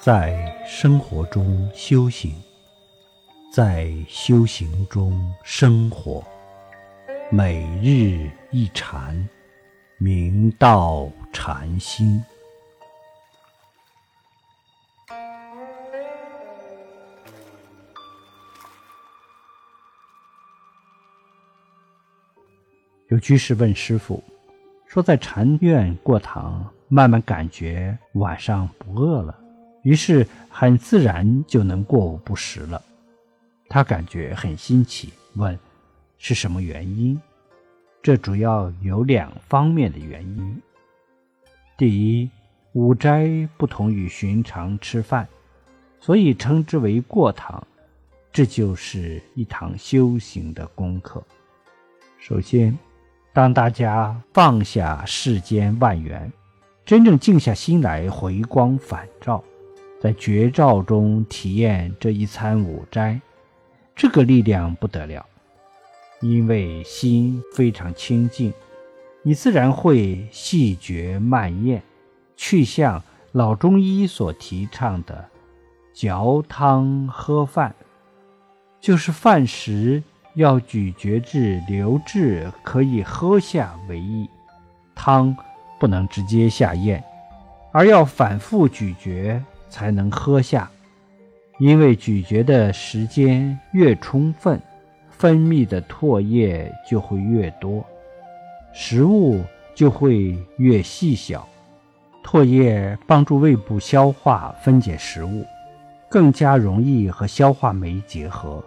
在生活中修行，在修行中生活，每日一禅，明道禅心。有居士问师傅说：“在禅院过堂，慢慢感觉晚上不饿了。”于是很自然就能过午不食了，他感觉很新奇，问是什么原因？这主要有两方面的原因。第一，午斋不同于寻常吃饭，所以称之为过堂，这就是一堂修行的功课。首先，当大家放下世间万缘，真正静下心来回光返照。在绝照中体验这一餐午斋，这个力量不得了，因为心非常清净，你自然会细嚼慢咽，去向老中医所提倡的嚼汤喝饭，就是饭食要咀嚼至流质可以喝下为宜，汤不能直接下咽，而要反复咀嚼。才能喝下，因为咀嚼的时间越充分，分泌的唾液就会越多，食物就会越细小。唾液帮助胃部消化分解食物，更加容易和消化酶结合，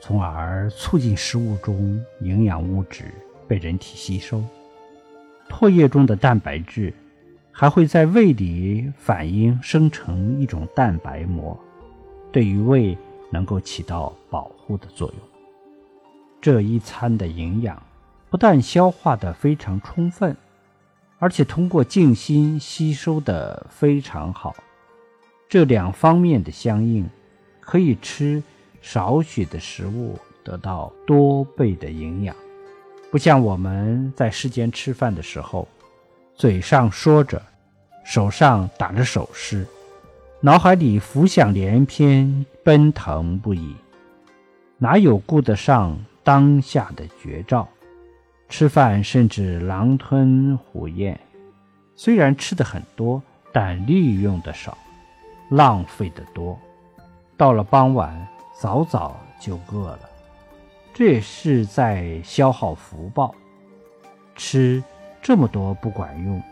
从而促进食物中营养物质被人体吸收。唾液中的蛋白质。还会在胃里反应生成一种蛋白膜，对于胃能够起到保护的作用。这一餐的营养不但消化的非常充分，而且通过静心吸收的非常好。这两方面的相应，可以吃少许的食物得到多倍的营养，不像我们在世间吃饭的时候。嘴上说着，手上打着手势，脑海里浮想联翩，奔腾不已，哪有顾得上当下的绝招？吃饭甚至狼吞虎咽，虽然吃的很多，但利用的少，浪费的多。到了傍晚，早早就饿了，这也是在消耗福报。吃。这么多不管用，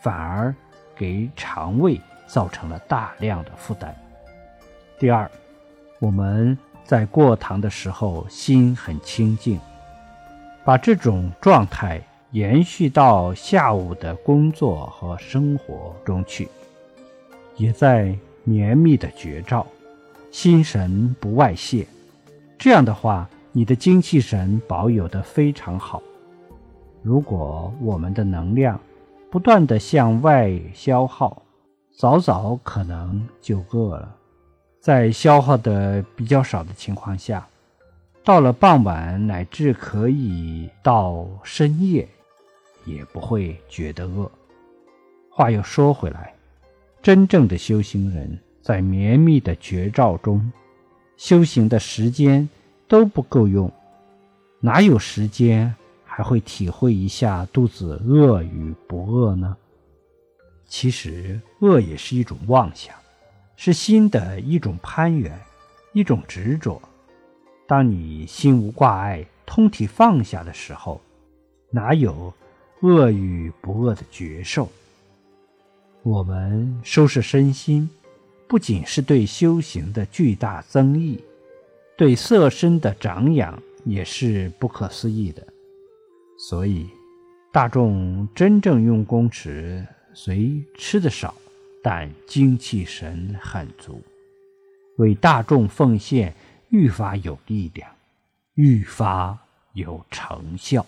反而给肠胃造成了大量的负担。第二，我们在过堂的时候心很清静，把这种状态延续到下午的工作和生活中去，也在绵密的绝照，心神不外泄。这样的话，你的精气神保有的非常好。如果我们的能量不断的向外消耗，早早可能就饿了。在消耗的比较少的情况下，到了傍晚乃至可以到深夜，也不会觉得饿。话又说回来，真正的修行人在绵密的绝照中修行的时间都不够用，哪有时间？还会体会一下肚子饿与不饿呢？其实饿也是一种妄想，是心的一种攀缘，一种执着。当你心无挂碍、通体放下的时候，哪有饿与不饿的觉受？我们收拾身心，不仅是对修行的巨大增益，对色身的长养也是不可思议的。所以，大众真正用功时，虽吃的少，但精气神很足，为大众奉献愈发有力量，愈发有成效。